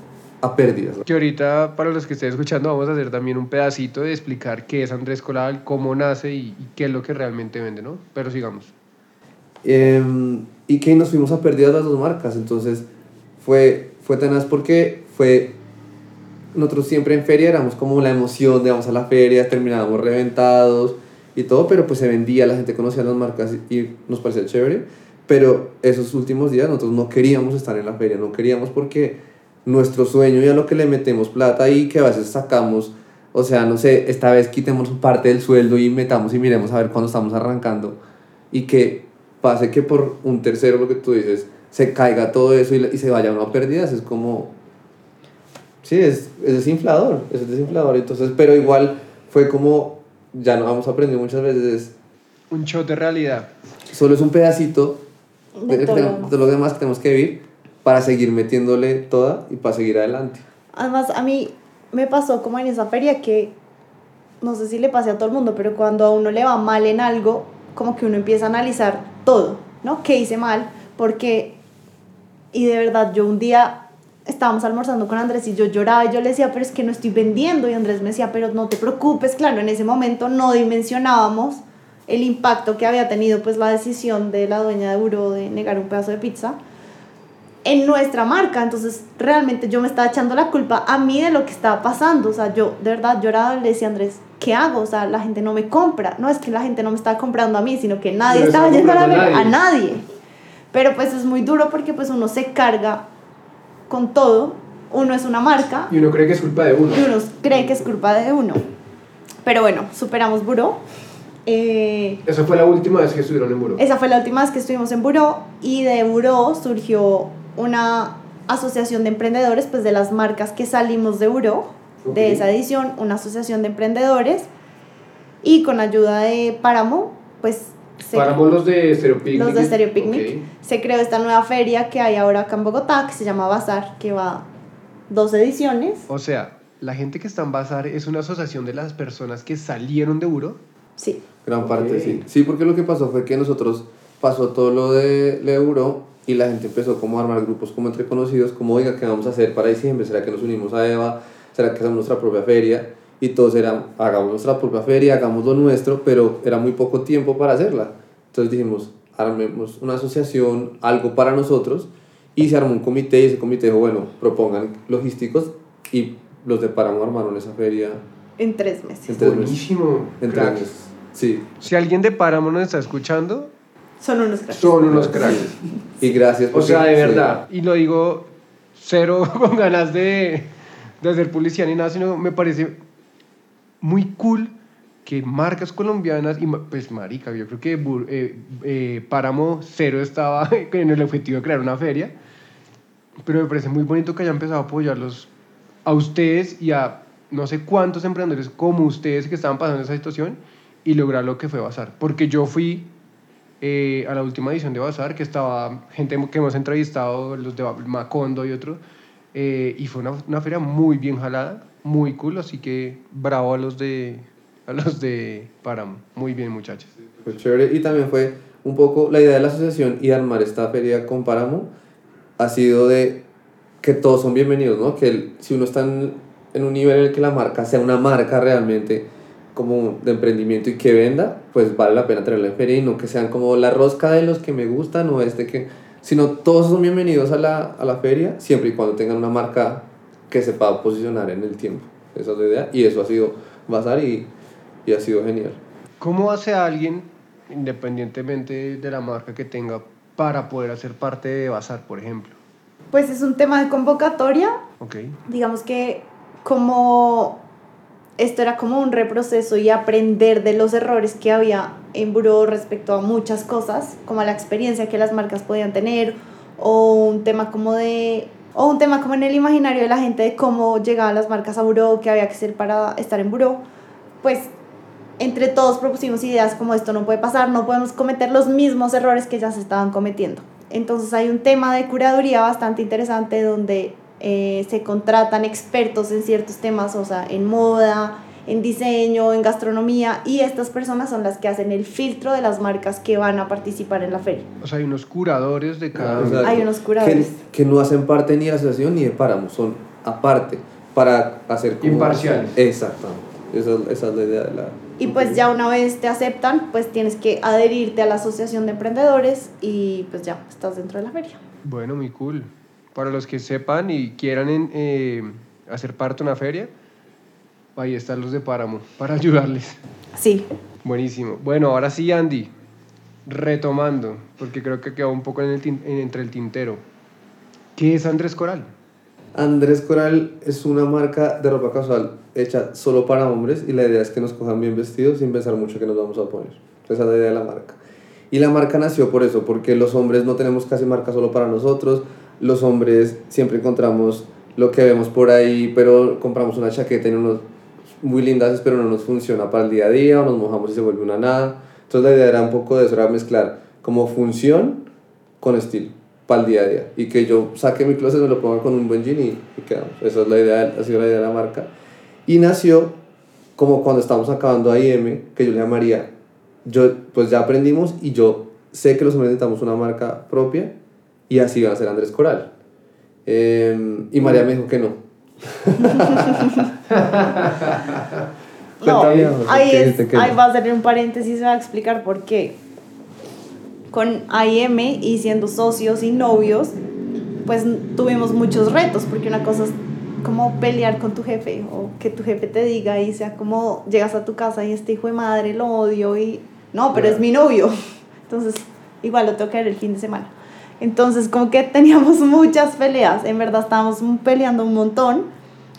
a pérdidas. Que ahorita, para los que estén escuchando, vamos a hacer también un pedacito de explicar qué es Andrés Colal, cómo nace y, y qué es lo que realmente vende, ¿no? Pero sigamos. Em, y que nos fuimos a pérdidas las dos marcas. Entonces fue, fue tenaz porque fue. Nosotros siempre en feria éramos como la emoción de vamos a la feria, terminábamos reventados y todo, pero pues se vendía, la gente conocía las marcas y nos parecía chévere. Pero esos últimos días nosotros no queríamos estar en la feria, no queríamos porque nuestro sueño y a lo que le metemos plata y que a veces sacamos, o sea, no sé, esta vez quitemos parte del sueldo y metamos y miremos a ver cuándo estamos arrancando y que pase que por un tercero, lo que tú dices, se caiga todo eso y, y se vaya uno a pérdidas, es como... Sí, es, es desinflador, es desinflador. Entonces, pero igual fue como, ya nos hemos aprendido muchas veces, Un shot de realidad. solo es un pedacito de, De todo. de- de lo demás que tenemos que vivir para seguir metiéndole toda y para seguir adelante. Además, a mí me pasó como en esa feria que, no sé si le pase a todo el mundo, pero cuando a uno le va mal en algo, como que uno empieza a analizar todo, ¿no? ¿Qué hice mal? Porque, y de verdad, yo un día estábamos almorzando con Andrés y yo lloraba y yo le decía, pero es que no estoy vendiendo. Y Andrés me decía, pero no te preocupes. Claro, en ese momento no dimensionábamos el impacto que había tenido pues la decisión de la dueña de Euro de negar un pedazo de pizza en nuestra marca. Entonces, realmente yo me estaba echando la culpa a mí de lo que estaba pasando. O sea, yo de verdad lloraba y le decía a Andrés, ¿qué hago? O sea, la gente no me compra. No es que la gente no me estaba comprando a mí, sino que nadie No estaba yendo a, la feria, a nadie. Pero pues es muy duro porque pues uno se carga con todo. Uno es una marca Y uno cree que es culpa de uno. y uno cree que es culpa de uno. Pero bueno, superamos Buró. Eh, Esa fue la última vez que estuvieron en Buró. esa fue la última vez que estuvimos en Buró y de Buró surgió una asociación de emprendedores, pues de las marcas que salimos de Buró, Ok. de esa edición, una asociación de emprendedores y con ayuda de Páramo, pues se, Paramos los de Stereo Picnic. los de Stereo Picnic, Ok. se creó esta nueva feria que hay ahora acá en Bogotá, que se llama Bazar, que va dos ediciones. O sea, la gente que está en Bazar es una asociación de las personas que salieron de Buró. Sí, Gran parte, Ok. sí. Sí, porque lo que pasó fue que nosotros pasó todo lo de euro y la gente empezó como a armar grupos como entre conocidos, como, oiga, ¿qué vamos a hacer para diciembre? ¿Será que nos unimos a Eva? ¿Será que hacemos nuestra propia feria? Y todos eran, hagamos nuestra propia feria, hagamos lo nuestro, pero era muy poco tiempo para hacerla. Entonces dijimos, armemos una asociación, algo para nosotros, y se armó un comité, y ese comité dijo, bueno, propongan logísticos, y los de Páramo armaron esa feria en tres meses. en tres meses. Buenísimo. En tres meses. Sí, Si alguien de Páramo nos está escuchando, Son unos cracks. son unos cracks. y gracias. O porque- sea, de sí. verdad. Y lo digo cero con ganas de, de hacer publicidad ni nada, sino me parece muy cool que marcas colombianas, y pues marica, yo creo que eh, eh, Páramo Cero estaba en el objetivo de crear una feria, pero me parece muy bonito que haya empezado a apoyarlos a ustedes y a no sé cuántos emprendedores como ustedes que estaban pasando esa situación y lograr lo que fue Bazar. Porque yo fui eh, a la última edición de Bazar, que estaba gente que hemos entrevistado, los de Macondo y otros, eh, y fue una, una feria muy bien jalada, muy cool, así que bravo a los de, a los de Páramo. Muy bien, muchachos. Fue chévere. Y también fue un poco la idea de la asociación y armar esta feria con Páramo ha sido de que todos son bienvenidos, ¿no? Que el- si uno está en, en un nivel en el que la marca sea una marca realmente como de emprendimiento y que venda, pues vale la pena tenerla en feria y no que sean como la rosca de los que me gustan o este que... Sino todos son bienvenidos a la, a la feria siempre y cuando tengan una marca que sepa posicionar en el tiempo. Esa es la idea y eso ha sido Bazar y, y ha sido genial. ¿Cómo hace alguien, independientemente de la marca que tenga, para poder hacer parte de Bazar, por ejemplo? Pues es un tema de convocatoria. Ok. Digamos que como esto era como un reproceso y aprender de los errores que había en Buró respecto a muchas cosas, como la experiencia que las marcas podían tener, o un tema como de o un tema como en el imaginario de la gente de cómo llegaban las marcas a Buró, qué había que hacer para estar en Buró, pues entre todos propusimos ideas como esto no puede pasar, no podemos cometer los mismos errores que ya se estaban cometiendo. Entonces hay un tema de curaduría bastante interesante donde eh, se contratan expertos en ciertos temas, o sea, en moda, en diseño, en gastronomía, y estas personas son las que hacen el filtro de las marcas que van a participar en la feria. O sea, hay unos curadores de cada... Exacto. Hay unos curadores. Que, que no hacen parte ni de la asociación ni de páramo, son aparte, para hacer. Imparciales. Exactamente. Esa, esa es la idea de la... Y pues ya una vez te aceptan, pues tienes que adherirte a la asociación de emprendedores y pues ya estás dentro de la feria. Bueno, muy cool. Para los que sepan y quieran en, eh, hacer parte de una feria, ahí están los de Páramo para ayudarles. Sí, Buenísimo. Bueno, ahora sí, Andy, retomando, porque creo que quedó un poco en el tin- en- entre el tintero. ¿Qué es Andrés Coral? Andrés Coral es una marca de ropa casual hecha solo para hombres y la idea es que nos cojan bien vestidos sin pensar mucho que nos vamos a poner. Esa es la idea de la marca. Y la marca nació por eso, porque los hombres no tenemos casi marca solo para nosotros. Los hombres siempre encontramos lo que vemos por ahí, pero compramos una chaqueta y no nos, muy lindas, pero no nos funciona para el día a día, o nos mojamos y se vuelve una nada. Entonces la idea era un poco de eso, era mezclar como función con estilo para el día a día. Y que yo saque mi closet, me lo ponga con un buen jean y, y quedamos. Esa es la idea, ha sido la idea de la marca. Y nació como cuando estamos acabando AIM, que yo le llamaría, yo pues ya aprendimos y yo sé que los hombres necesitamos una marca propia y así va a ser Andrés Coral. Em, y María me dijo que no. No, ahí, va a ser un paréntesis, va a explicar por qué. Con AIM y siendo socios y novios, pues tuvimos muchos retos, porque una cosa es como pelear con tu jefe o que tu jefe te diga y sea como llegas a tu casa y este hijo de madre lo odio y no, pero es mi novio. Entonces, igual lo tengo que ver el fin de semana. Entonces, como que teníamos muchas peleas, en verdad estábamos peleando un montón,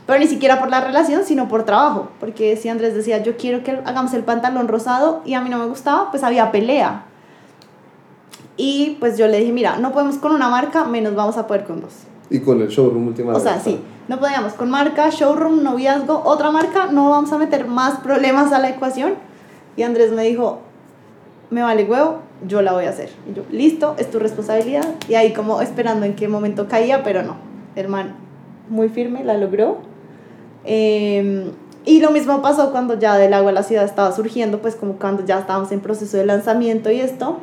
pero ni siquiera por la relación, sino por trabajo, porque si Andrés decía, yo quiero que hagamos el pantalón rosado y a mí no me gustaba, pues había pelea. Y pues yo le dije, mira, no podemos con una marca, menos vamos a poder con dos. Y con el showroom últimamente. O sea, sí, no podíamos con marca, showroom, noviazgo, otra marca, no vamos a meter más problemas a la ecuación. Y Andrés me dijo, me vale huevo, yo la voy a hacer. Y yo, listo, es tu responsabilidad. Y ahí como esperando en qué momento caía, pero no. El man muy firme, la logró. Eh, y lo mismo pasó cuando ya del agua a la ciudad estaba surgiendo, pues como cuando ya estábamos en proceso de lanzamiento y esto.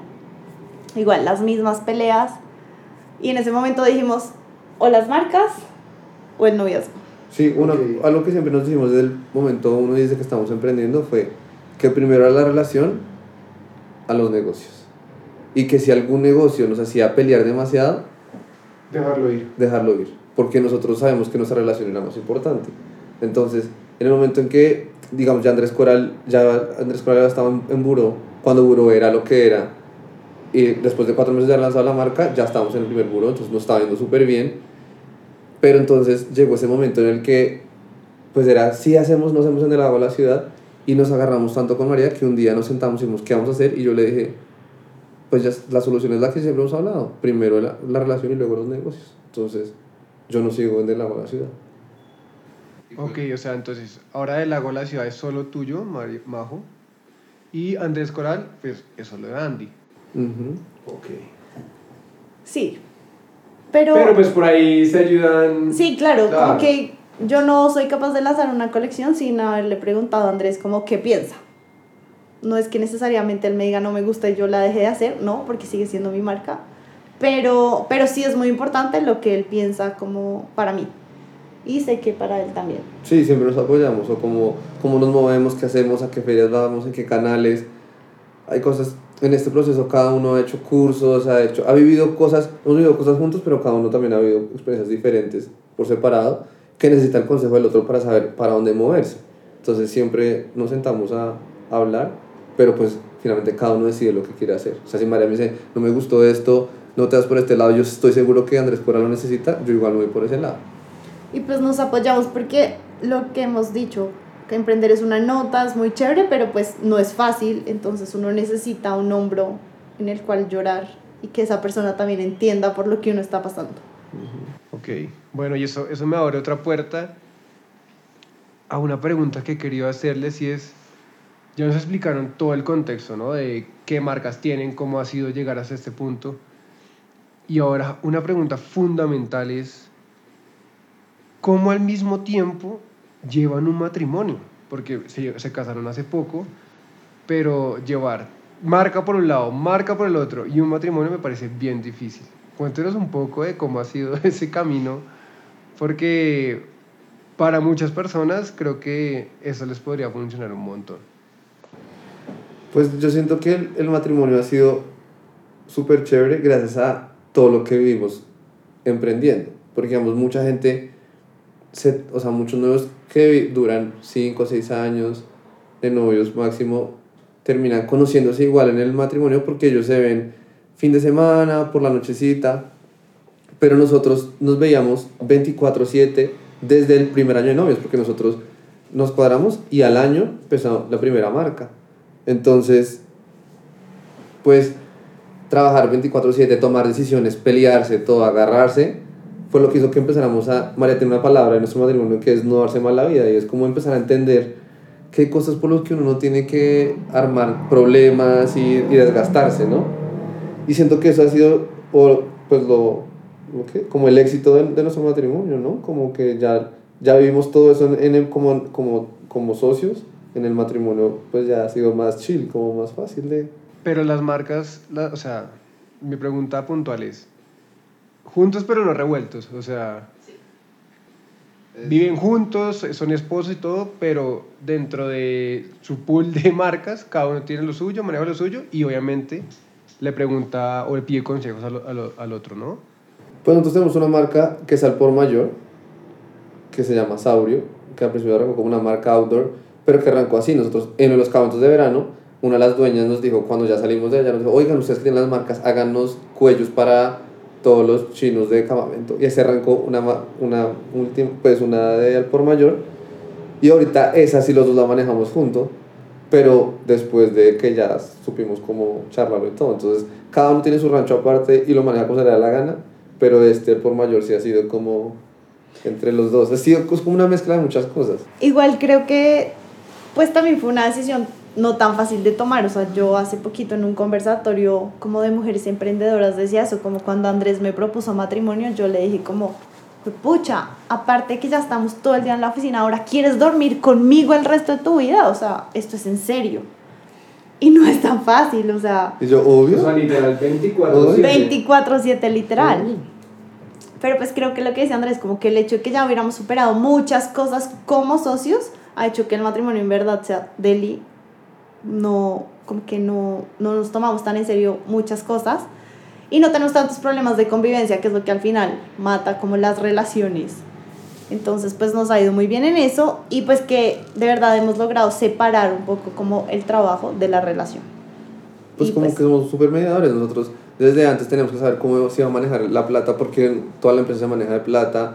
Igual, las mismas peleas. Y en ese momento dijimos, o las marcas o el noviazgo. Sí, uno, Ok. algo que siempre nos dijimos desde el momento uno dice que estamos emprendiendo fue que primero era la relación a los negocios. Y que si algún negocio nos hacía pelear demasiado, Dejarlo ir. dejarlo ir. Porque nosotros sabemos que nuestra relación era más importante. Entonces, en el momento en que, digamos, ya Andrés Coral, ya Andrés Coral estaba en, en Buró, cuando Buró era lo que era, y después de cuatro meses de haber lanzado la marca, ya estábamos en el primer Buró, entonces nos estaba yendo súper bien. Pero entonces llegó ese momento en el que, pues era, sí hacemos, no hacemos en el agua la ciudad, y nos agarramos tanto con María que un día nos sentamos y dijimos, ¿qué vamos a hacer? Y yo le dije, pues ya la solución es la que siempre hemos hablado. Primero la, la relación y luego los negocios. Entonces, yo no sigo en el agua la ciudad. Ok, o sea, entonces, ahora el lago la ciudad es solo tuyo, Mari- Majo. Y Andrés Coral, pues es solo de Andy. Ujú. Ok. Sí. Pero, Pero pues por ahí se ayudan. sí, claro, Claro. como que yo no soy capaz de lanzar una colección sin haberle preguntado a Andrés como qué piensa. No es que necesariamente él me diga no me gusta y yo la dejé de hacer, no, porque sigue siendo mi marca. Pero, pero sí es muy importante lo que él piensa como para mí. Y sé que para él también. Sí, siempre nos apoyamos, o cómo, cómo nos movemos, qué hacemos, a qué ferias vamos, en qué canales. Hay cosas, en este proceso cada uno ha hecho cursos, ha, hecho, ha vivido cosas, hemos vivido cosas juntos, pero cada uno también ha vivido experiencias diferentes por separado, que necesita el consejo del otro para saber para dónde moverse. Entonces siempre nos sentamos a, hablar, pero pues finalmente cada uno decide lo que quiere hacer. O sea, si María me dice, no me gustó esto, no te das por este lado, yo estoy seguro que Andrés Cora lo necesita, yo igual me voy por ese lado. Y pues nos apoyamos porque lo que hemos dicho, que emprender es una nota, es muy chévere, pero pues no es fácil, entonces uno necesita un hombro en el cual llorar y que esa persona también entienda por lo que uno está pasando. Ok, bueno, y eso, eso me abre otra puerta a una pregunta que quería hacerles y es, Ya nos explicaron todo el contexto, ¿no? De qué marcas tienen, cómo ha sido llegar hasta este punto. Y ahora una pregunta fundamental es, ¿cómo al mismo tiempo llevan un matrimonio? Porque se, casaron hace poco, pero llevar marca por un lado, marca por el otro y un matrimonio me parece bien difícil. Cuéntenos un poco de cómo ha sido ese camino, porque para muchas personas creo que eso les podría funcionar un montón. Pues yo siento que el, el matrimonio ha sido súper chévere gracias a todo lo que vivimos emprendiendo. Porque, digamos, mucha gente, se, o sea, muchos nuevos que duran 5 o 6 años de novios máximo, terminan conociéndose igual en el matrimonio porque ellos se ven fin de semana, por la nochecita, pero nosotros nos veíamos 24/7 desde el primer año de novios, porque nosotros nos cuadramos y al año empezamos la primera marca. Entonces, pues trabajar 24/7, tomar decisiones, pelearse, todo, agarrarse, fue lo que hizo que empezáramos a... María tiene una palabra en nuestro matrimonio que es no darse mal la vida y es como empezar a entender que hay cosas por las que uno no tiene que armar problemas y, y desgastarse, ¿no? Y siento que eso ha sido por, pues lo, lo como el éxito de, de, nuestro matrimonio, ¿no? Como que ya, ya vivimos todo eso en el, como, como, como socios, en el matrimonio pues ya ha sido más chill, como más fácil de... Pero las marcas, la, o sea, mi pregunta puntual es, juntos pero no revueltos, o sea, viven juntos, son esposos y todo, pero dentro de su pool de marcas, cada uno tiene lo suyo, maneja lo suyo y obviamente le pregunta o le pide consejos al, al, al otro, ¿no? Pues nosotros tenemos una marca que es al por mayor, que se llama Saurio, que al principio arrancó como una marca outdoor, pero que arrancó así. Nosotros en los campamentos de verano, una de las dueñas nos dijo, cuando ya salimos de allá, nos dijo, oigan, ustedes que tienen las marcas, háganos cuellos para todos los chinos de campamento. Y así arrancó una, una, última, pues una de al por mayor. Y ahorita esa sí los dos la manejamos juntos, pero después de que ya supimos cómo charlarlo y todo. Entonces, cada uno tiene su rancho aparte y lo maneja como se le da la gana, pero este por mayor sí ha sido como entre los dos. Ha sido como una mezcla de muchas cosas. Igual creo que, pues también fue una decisión no tan fácil de tomar. O sea, yo hace poquito en un conversatorio como de mujeres emprendedoras decía eso, como cuando Andrés me propuso matrimonio, yo le dije como, pucha, aparte que ya estamos todo el día en la oficina, ahora quieres dormir conmigo el resto de tu vida. O sea, esto es en serio. Y no es tan fácil, o sea... Y yo, obvio. O sea, literal, 24-7. 24-7 literal. Pero pues creo que lo que dice Andrés, como que el hecho de que ya hubiéramos superado muchas cosas como socios, ha hecho que el matrimonio en verdad sea deli no, como que no, no nos tomamos tan en serio muchas cosas y no tenemos tantos problemas de convivencia, que es lo que al final mata como las relaciones. Entonces, pues nos ha ido muy bien en eso y pues que de verdad hemos logrado separar un poco como el trabajo de la relación. Pues Y, como pues- que somos súper mediadores nosotros. Desde antes tenemos que saber cómo se iba a manejar la plata porque toda la empresa se maneja de plata,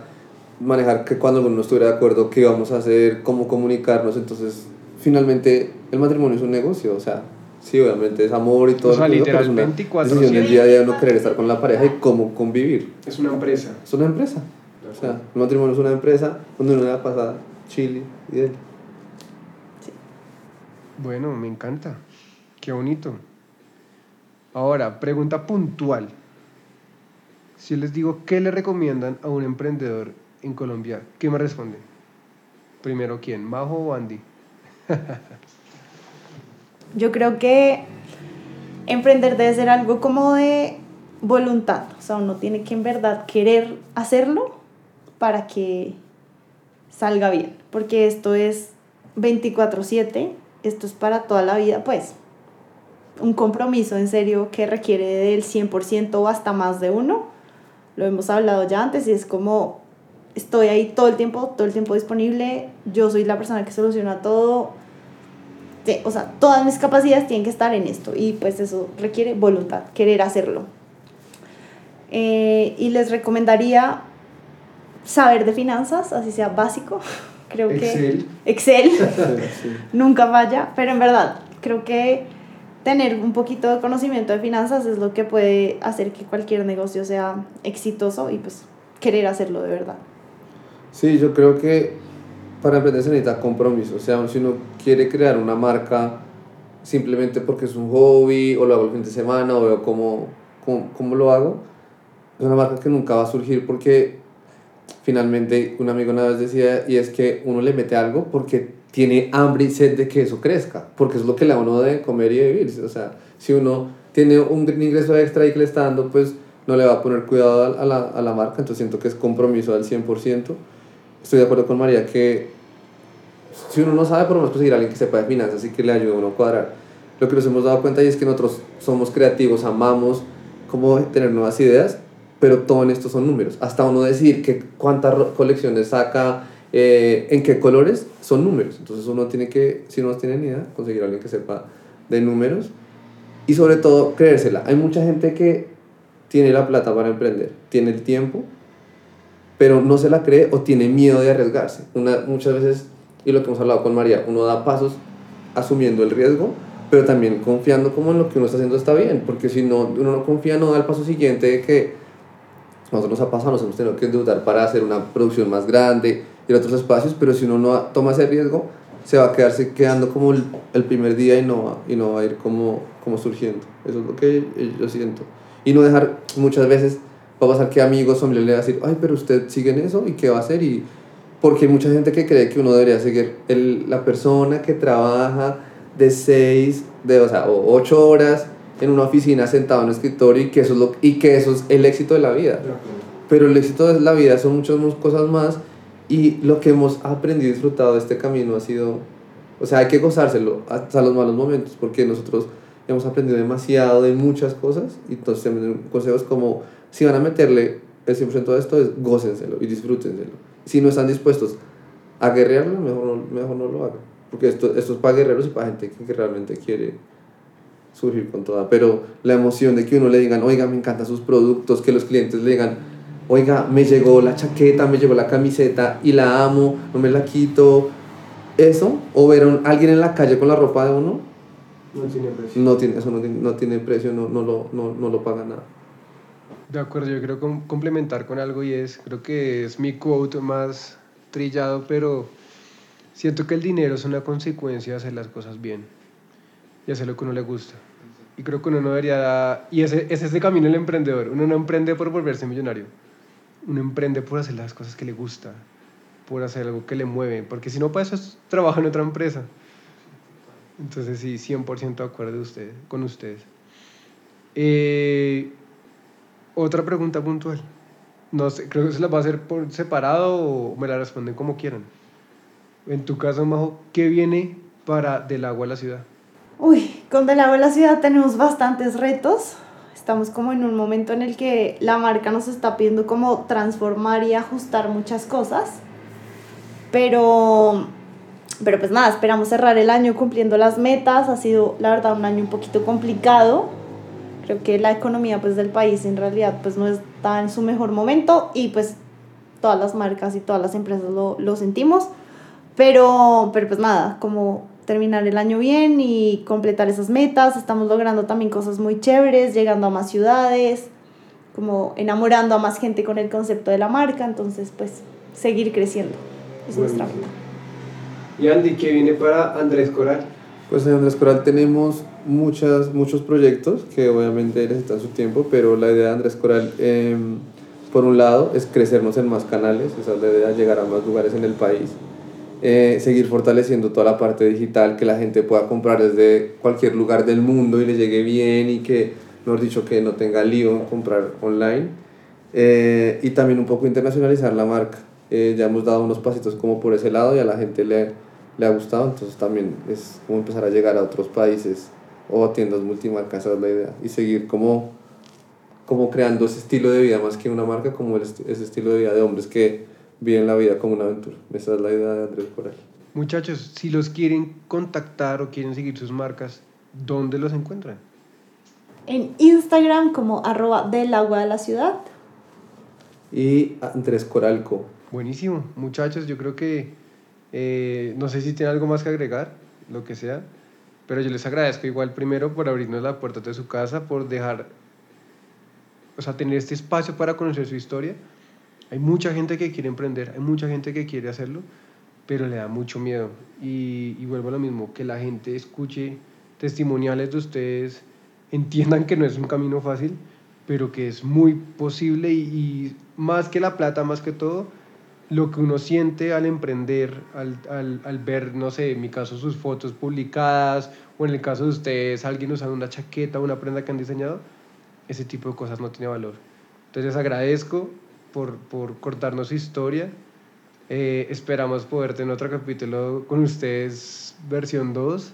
manejar que cuando alguno no estuviera de acuerdo, qué íbamos a hacer, cómo comunicarnos. Entonces, finalmente, el matrimonio es un negocio, o sea, sí, obviamente es amor y todo. O sea, literal, es una 24/7. decisión del día a día de no querer estar con la pareja y cómo convivir. Es una empresa. Es una empresa. O sea, el matrimonio es una empresa donde uno la pasa chile y de Bueno, me encanta. Qué bonito. Ahora, pregunta puntual. Si les digo, ¿qué le recomiendan a un emprendedor en Colombia? ¿Qué me responden? Primero, ¿quién? ¿Majo o Andy? Yo creo que emprender debe ser algo como de voluntad. O sea, uno tiene que en verdad querer hacerlo para que salga bien. Porque esto es 24/7, esto es para toda la vida, pues. Un compromiso en serio que requiere del 100% o hasta más de uno. Lo hemos hablado ya antes y es como estoy ahí todo el tiempo, todo el tiempo disponible. Yo soy la persona que soluciona todo o sea, todas mis capacidades tienen que estar en esto y pues eso requiere voluntad, querer hacerlo. Eh, y les recomendaría saber de finanzas, así sea básico. Creo Excel. que Excel Sí. nunca falla, pero en verdad creo que tener un poquito de conocimiento de finanzas es lo que puede hacer que cualquier negocio sea exitoso y pues querer hacerlo de verdad. Sí, yo creo que para emprender se necesita compromiso. O sea, si uno quiere crear una marca simplemente porque es un hobby o lo hago el fin de semana o veo cómo, cómo, cómo lo hago. Es una marca que nunca va a surgir porque finalmente un amigo una vez decía y es que uno le mete algo porque tiene hambre y sed de que eso crezca, porque es lo que le da uno de comer y vivir. O sea, si uno tiene un ingreso extra y que le está dando, pues no le va a poner cuidado a la, a la marca, entonces siento que es compromiso al 100%. Estoy de acuerdo con María que si uno no sabe, por lo menos conseguir a alguien que sepa de finanzas y que le ayude a uno a cuadrar. Lo que nos hemos dado cuenta y es que nosotros somos creativos, amamos cómo tener nuevas ideas, pero todo en esto son números. Hasta uno decir que cuántas colecciones saca, eh, en qué colores, son números. Entonces uno tiene que, si no tiene ni idea, conseguir a alguien que sepa de números y sobre todo creérsela. Hay mucha gente que tiene la plata para emprender, tiene el tiempo, pero no se la cree o tiene miedo de arriesgarse. Una, muchas veces, y lo que hemos hablado con María, uno da pasos asumiendo el riesgo, pero también confiando como en lo que uno está haciendo está bien, porque si no, uno no confía, no da el paso siguiente de que nosotros nos ha pasado, nos hemos tenido que endeudar para hacer una producción más grande, ir a otros espacios, pero si uno no toma ese riesgo, se va a quedarse quedando como el, el primer día y no, va, y no va a ir como, como surgiendo. Eso es lo que yo siento. Y no dejar, muchas veces va a pasar que amigos o le va a decir, ay, pero usted sigue en eso y qué va a hacer. Y porque hay mucha gente que cree que uno debería seguir el, la persona que trabaja de seis, de, o sea, o ocho horas en una oficina sentado en un escritorio y que eso es, lo, y que eso es el éxito de la vida. Pero el éxito de la vida son muchas cosas más y lo que hemos aprendido y disfrutado de este camino ha sido, o sea, hay que gozárselo hasta los malos momentos porque nosotros hemos aprendido demasiado de muchas cosas y entonces consejos como si van a meterle el 100% de esto es gócenselo y disfrútenselo. Si no están dispuestos a guerrearlo, mejor no, mejor no lo hagan. Porque esto, esto es para guerreros y para gente que realmente quiere surgir con toda, pero la emoción de que uno le digan, oiga, me encantan sus productos, que los clientes le digan, oiga, me llegó la chaqueta, me llegó la camiseta y la amo, no me la quito, eso, o ver a alguien en la calle con la ropa de uno, no tiene precio. No tiene, eso no tiene, no tiene precio, no, no, lo, no, no lo paga nada. De acuerdo, yo creo complementar con algo y es, creo que es mi quote más trillado, pero siento que el dinero es una consecuencia de hacer las cosas bien y hacer lo que uno le gusta. Y creo que uno no debería, y ese, ese es el camino del emprendedor, uno no emprende por volverse millonario, uno emprende por hacer las cosas que le gusta, por hacer algo que le mueve, porque si no para eso trabaja en otra empresa. Entonces sí, 100% de acuerdo usted, con ustedes. Eh, otra pregunta puntual. No sé, creo que se la va a hacer por separado o me la responden como quieran. En tu caso, Majo, ¿qué viene para Del Agua a la Ciudad? Uy, con Del Agua a la Ciudad tenemos bastantes retos. Estamos como en un momento en el que la marca nos está pidiendo como transformar y ajustar muchas cosas. Pero, pero pues nada, esperamos cerrar el año cumpliendo las metas. Ha sido, la verdad, un año un poquito complicado. Creo que la economía pues, del país en realidad pues, no está en su mejor momento y pues todas las marcas y todas las empresas lo, lo sentimos. Pero, pero pues nada, como terminar el año bien y completar esas metas. Estamos logrando también cosas muy chéveres, llegando a más ciudades, como enamorando a más gente con el concepto de la marca. Entonces, pues, seguir creciendo. Es nuestra meta. Y Andy, ¿qué viene para Andrés Coral? Pues en Andrés Coral tenemos muchas, muchos proyectos que obviamente necesitan su tiempo, pero la idea de Andrés Coral, em, por un lado, es crecernos en más canales, esa es la idea, llegar a más lugares en el país eh, seguir fortaleciendo toda la parte digital, que la gente pueda comprar desde cualquier lugar del mundo y le llegue bien y que, mejor dicho, que no tenga lío en comprar online. Eh, y también un poco internacionalizar la marca. Eh, ya hemos dado unos pasitos como por ese lado y a la gente le, le ha gustado, entonces también es como empezar a llegar a otros países o a tiendas multimarcas, esa es la idea. Y seguir como, como creando ese estilo de vida más que una marca, como ese estilo de vida de hombres que viven la vida como una aventura. Esa es la idea de Andrés Coral. Muchachos, si los quieren contactar o quieren seguir sus marcas, ¿dónde los encuentran? En Instagram como arroba del agua de la ciudad. Y Andrés Coralco. Buenísimo. Muchachos, yo creo que eh, no sé si tienen algo más que agregar, lo que sea, pero yo les agradezco igual primero por abrirnos la puerta de su casa, por dejar, o sea, tener este espacio para conocer su historia hay mucha gente que quiere emprender, hay mucha gente que quiere hacerlo, pero le da mucho miedo. Y, vuelvo a lo mismo, que la gente escuche testimoniales de ustedes entiendan que no es un camino fácil, pero que es muy posible y más que la plata, más que todo, lo que uno siente al emprender, al, al, al, ver, no sé, en mi caso sus fotos publicadas, o en el caso de ustedes, alguien usando una chaqueta, una prenda que han diseñado, ese tipo de cosas no tiene valor. Entonces agradezco por, por cortarnos su historia. Eh, esperamos poder tener otro capítulo con ustedes, versión 2.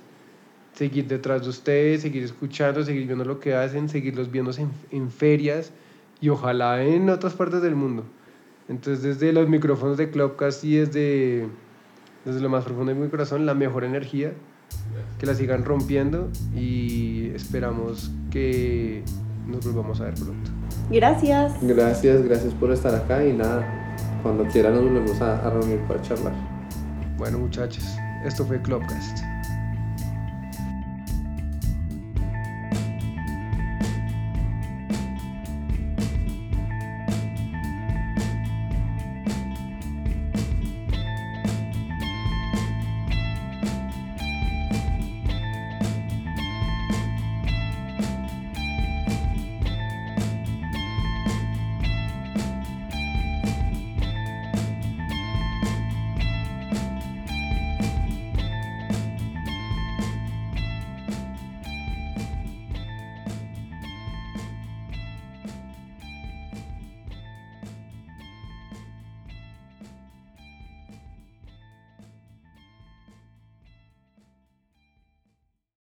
Seguir detrás de ustedes, seguir escuchando, seguir viendo lo que hacen, seguirlos viendo en, en ferias y ojalá en otras partes del mundo. Entonces, desde los micrófonos de Clubcast y desde, desde lo más profundo de mi corazón, la mejor energía, que la sigan rompiendo y esperamos que nos volvamos a ver pronto. Gracias. Gracias, gracias por estar acá y nada, cuando quieran nos volvemos a, a reunir para charlar. Bueno, muchachos, esto fue Clubcast.